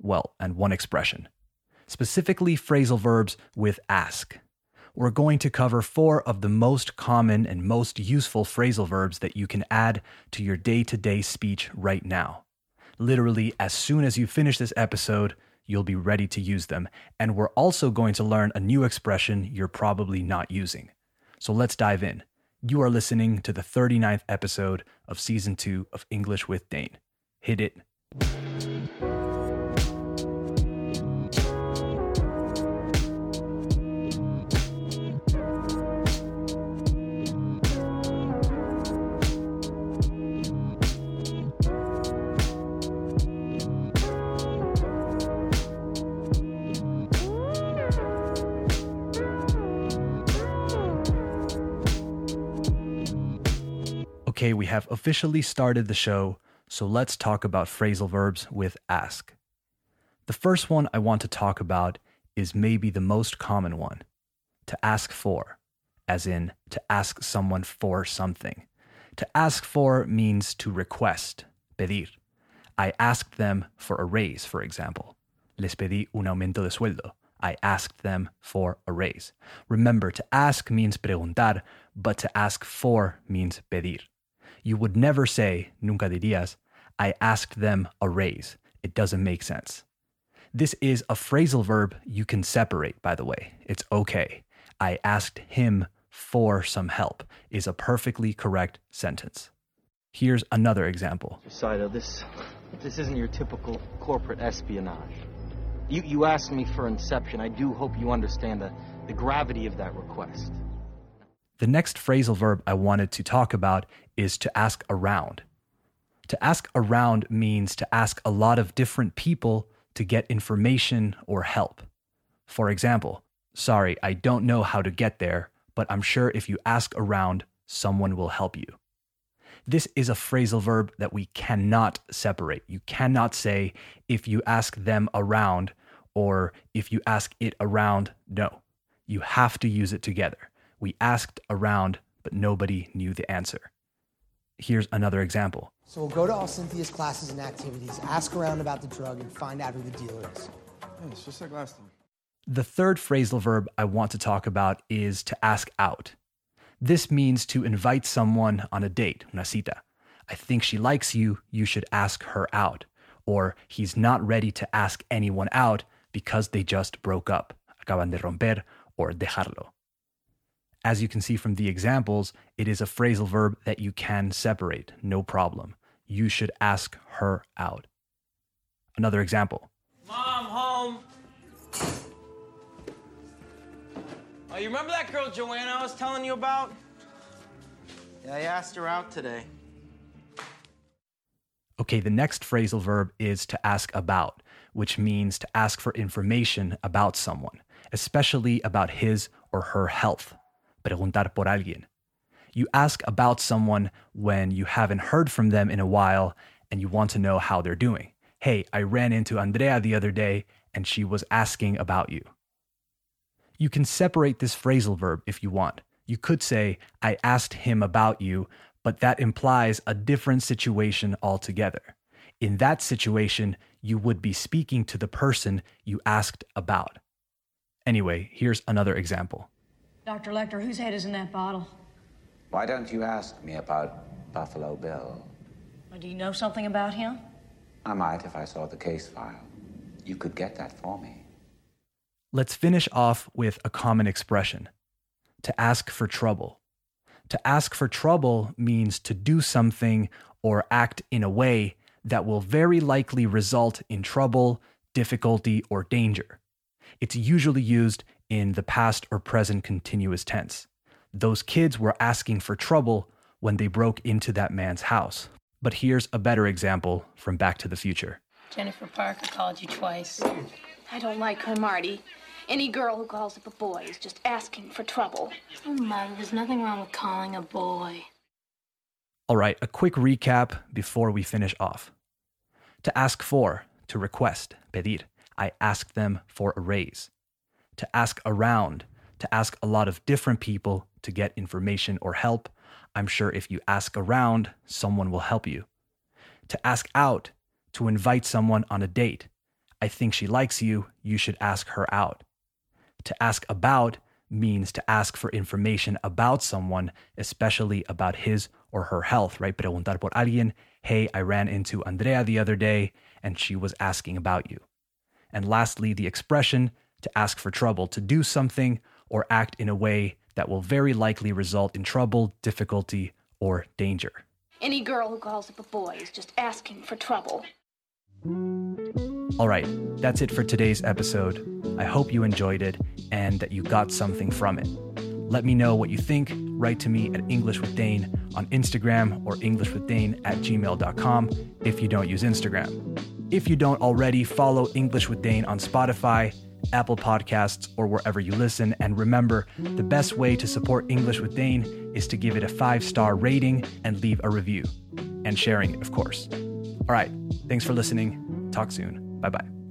well, and one expression, specifically phrasal verbs with ask. We're going to cover four of the most common and most useful phrasal verbs that you can add to your day to day speech right now. Literally, as soon as you finish this episode, you'll be ready to use them. And we're also going to learn a new expression you're probably not using. So let's dive in. You are listening to the 39th episode of season two of English with Dane. Hit it. Okay, we have officially started the show, so let's talk about phrasal verbs with ask. The first one I want to talk about is maybe the most common one to ask for, as in to ask someone for something. To ask for means to request, pedir. I asked them for a raise, for example. Les pedí un aumento de sueldo. I asked them for a raise. Remember, to ask means preguntar, but to ask for means pedir. You would never say, nunca dirías, I asked them a raise. It doesn't make sense. This is a phrasal verb you can separate, by the way. It's okay. I asked him for some help is a perfectly correct sentence. Here's another example. Saito, this this isn't your typical corporate espionage. You you asked me for Inception. I do hope you understand the, the gravity of that request. The next phrasal verb I wanted to talk about is to ask around. To ask around means to ask a lot of different people to get information or help. For example, sorry, I don't know how to get there, but I'm sure if you ask around, someone will help you. This is a phrasal verb that we cannot separate. You cannot say, if you ask them around, or if you ask it around. No, you have to use it together. We asked around, but nobody knew the answer. Here's another example. So we'll go to all Cynthia's classes and activities, ask around about the drug, and find out who the dealer is. Yeah, it's just like last time. The third phrasal verb I want to talk about is to ask out. This means to invite someone on a date, una cita. I think she likes you, you should ask her out. Or he's not ready to ask anyone out because they just broke up. Acaban de romper or dejarlo. As you can see from the examples, it is a phrasal verb that you can separate, no problem. You should ask her out. Another example. Mom, home. Oh, you remember that girl Joanna I was telling you about? Yeah, I asked her out today. Okay, the next phrasal verb is to ask about, which means to ask for information about someone, especially about his or her health. Preguntar por alguien. You ask about someone when you haven't heard from them in a while and you want to know how they're doing. Hey, I ran into Andrea the other day and she was asking about you. You can separate this phrasal verb if you want. You could say, I asked him about you, but that implies a different situation altogether. In that situation, you would be speaking to the person you asked about. Anyway, here's another example. Dr. Lecter, whose head is in that bottle? Why don't you ask me about Buffalo Bill? Or do you know something about him? I might if I saw the case file. You could get that for me. Let's finish off with a common expression to ask for trouble. To ask for trouble means to do something or act in a way that will very likely result in trouble, difficulty, or danger. It's usually used in the past or present continuous tense. Those kids were asking for trouble when they broke into that man's house. But here's a better example from Back to the Future. Jennifer Parker called you twice. I don't like her, Marty. Any girl who calls up a boy is just asking for trouble. Oh, Mother, there's nothing wrong with calling a boy. All right, a quick recap before we finish off. To ask for, to request, pedir. I ask them for a raise. To ask around, to ask a lot of different people to get information or help. I'm sure if you ask around, someone will help you. To ask out, to invite someone on a date. I think she likes you, you should ask her out. To ask about means to ask for information about someone, especially about his or her health, right? Preguntar por alguien. Hey, I ran into Andrea the other day and she was asking about you. And lastly, the expression to ask for trouble, to do something or act in a way that will very likely result in trouble, difficulty, or danger. Any girl who calls up a boy is just asking for trouble. All right, that's it for today's episode. I hope you enjoyed it and that you got something from it. Let me know what you think. Write to me at English with Dane on Instagram or EnglishWithDane at gmail.com if you don't use Instagram. If you don't already, follow English with Dane on Spotify, Apple Podcasts, or wherever you listen. And remember, the best way to support English with Dane is to give it a five star rating and leave a review. And sharing it, of course. All right, thanks for listening. Talk soon. Bye bye.